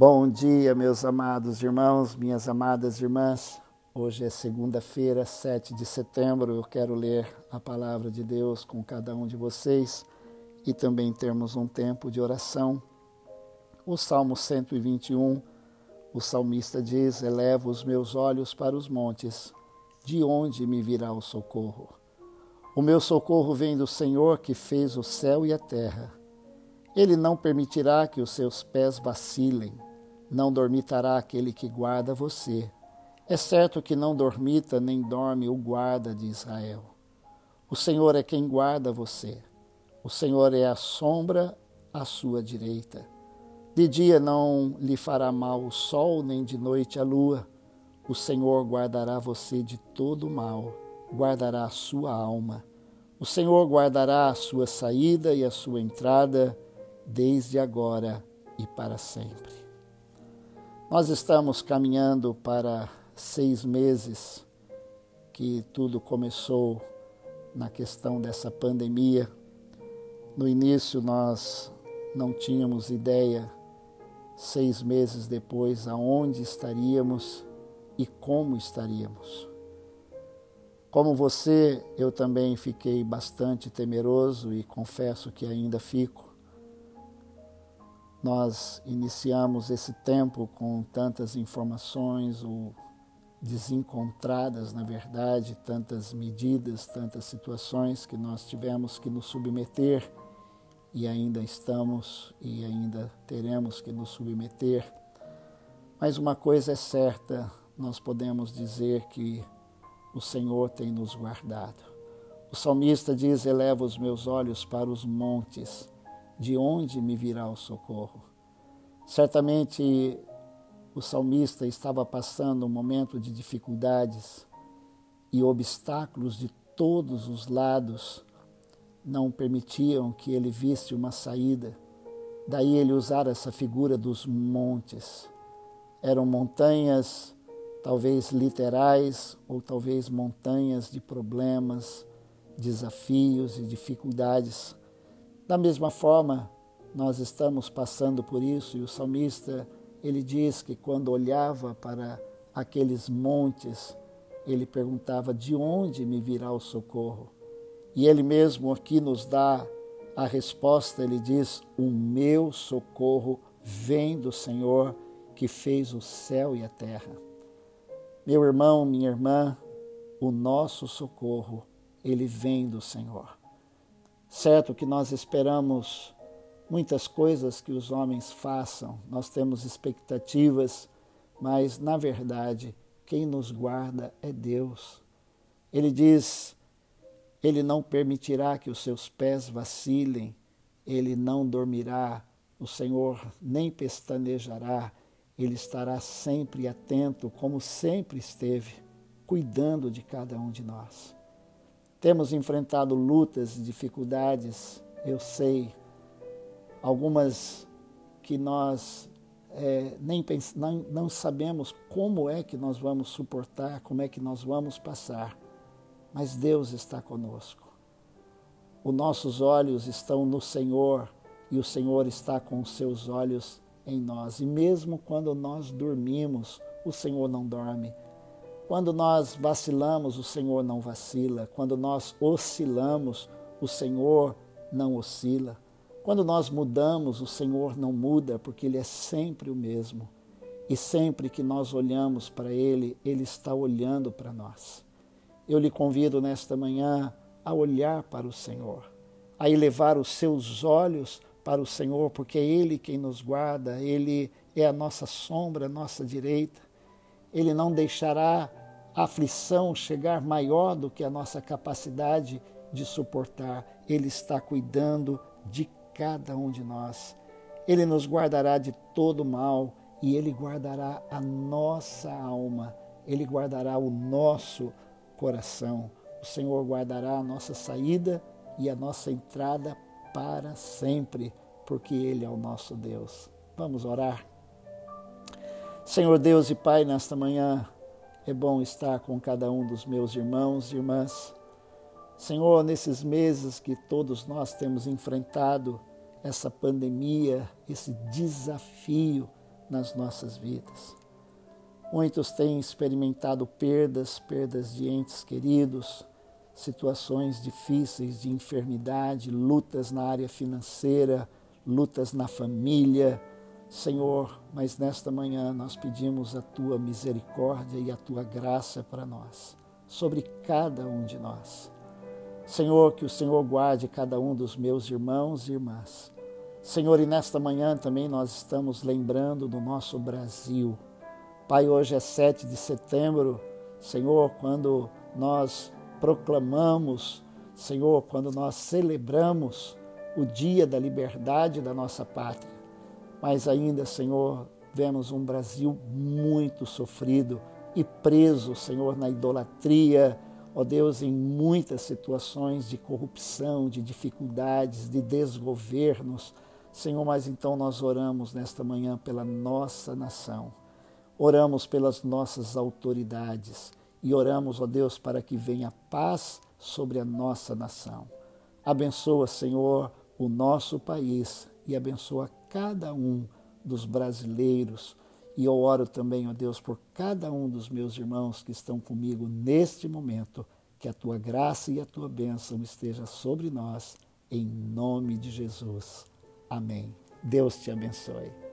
Bom dia, meus amados irmãos, minhas amadas irmãs. Hoje é segunda-feira, 7 de setembro. Eu quero ler a palavra de Deus com cada um de vocês e também termos um tempo de oração. O Salmo 121, o salmista diz: Elevo os meus olhos para os montes, de onde me virá o socorro? O meu socorro vem do Senhor que fez o céu e a terra. Ele não permitirá que os seus pés vacilem, não dormitará aquele que guarda você. É certo que não dormita nem dorme o guarda de Israel. O Senhor é quem guarda você. O Senhor é a sombra à sua direita. De dia não lhe fará mal o sol, nem de noite a lua. O Senhor guardará você de todo mal, guardará a sua alma. O Senhor guardará a sua saída e a sua entrada, desde agora e para sempre. Nós estamos caminhando para seis meses que tudo começou na questão dessa pandemia. No início nós não tínhamos ideia, seis meses depois, aonde estaríamos e como estaríamos. Como você, eu também fiquei bastante temeroso e confesso que ainda fico. Nós iniciamos esse tempo com tantas informações ou desencontradas, na verdade, tantas medidas, tantas situações que nós tivemos que nos submeter e ainda estamos e ainda teremos que nos submeter. Mas uma coisa é certa, nós podemos dizer que o Senhor tem nos guardado. O salmista diz: Eleva os meus olhos para os montes, de onde me virá o socorro? Certamente o salmista estava passando um momento de dificuldades e obstáculos de todos os lados não permitiam que ele visse uma saída. Daí ele usar essa figura dos montes. Eram montanhas, talvez literais, ou talvez montanhas de problemas, desafios e dificuldades. Da mesma forma, nós estamos passando por isso e o salmista, ele diz que quando olhava para aqueles montes, ele perguntava: "De onde me virá o socorro?" E ele mesmo aqui nos dá a resposta, ele diz: "O meu socorro vem do Senhor que fez o céu e a terra." Meu irmão, minha irmã, o nosso socorro, ele vem do Senhor. Certo que nós esperamos muitas coisas que os homens façam, nós temos expectativas, mas na verdade, quem nos guarda é Deus. Ele diz: Ele não permitirá que os seus pés vacilem, ele não dormirá, o Senhor nem pestanejará, ele estará sempre atento, como sempre esteve, cuidando de cada um de nós. Temos enfrentado lutas e dificuldades, eu sei, algumas que nós é, nem não, não sabemos como é que nós vamos suportar, como é que nós vamos passar, mas Deus está conosco. Os nossos olhos estão no Senhor e o Senhor está com os seus olhos em nós. E mesmo quando nós dormimos, o Senhor não dorme. Quando nós vacilamos, o Senhor não vacila. Quando nós oscilamos, o Senhor não oscila. Quando nós mudamos, o Senhor não muda, porque Ele é sempre o mesmo. E sempre que nós olhamos para Ele, Ele está olhando para nós. Eu lhe convido nesta manhã a olhar para o Senhor, a elevar os seus olhos para o Senhor, porque é Ele quem nos guarda, Ele é a nossa sombra, a nossa direita. Ele não deixará aflição chegar maior do que a nossa capacidade de suportar. Ele está cuidando de cada um de nós. Ele nos guardará de todo mal e Ele guardará a nossa alma, Ele guardará o nosso coração. O Senhor guardará a nossa saída e a nossa entrada para sempre, porque Ele é o nosso Deus. Vamos orar. Senhor Deus e Pai, nesta manhã é bom estar com cada um dos meus irmãos e irmãs. Senhor, nesses meses que todos nós temos enfrentado essa pandemia, esse desafio nas nossas vidas. Muitos têm experimentado perdas, perdas de entes queridos, situações difíceis de enfermidade, lutas na área financeira, lutas na família. Senhor, mas nesta manhã nós pedimos a tua misericórdia e a tua graça para nós, sobre cada um de nós. Senhor, que o Senhor guarde cada um dos meus irmãos e irmãs. Senhor, e nesta manhã também nós estamos lembrando do nosso Brasil. Pai, hoje é 7 de setembro, Senhor, quando nós proclamamos, Senhor, quando nós celebramos o dia da liberdade da nossa pátria. Mas ainda, Senhor, vemos um Brasil muito sofrido e preso, Senhor, na idolatria, ó Deus, em muitas situações de corrupção, de dificuldades, de desgovernos. Senhor, mas então nós oramos nesta manhã pela nossa nação, oramos pelas nossas autoridades e oramos, ó Deus, para que venha paz sobre a nossa nação. Abençoa, Senhor, o nosso país e abençoa cada um dos brasileiros. E eu oro também, ó Deus, por cada um dos meus irmãos que estão comigo neste momento, que a tua graça e a tua bênção esteja sobre nós, em nome de Jesus. Amém. Deus te abençoe.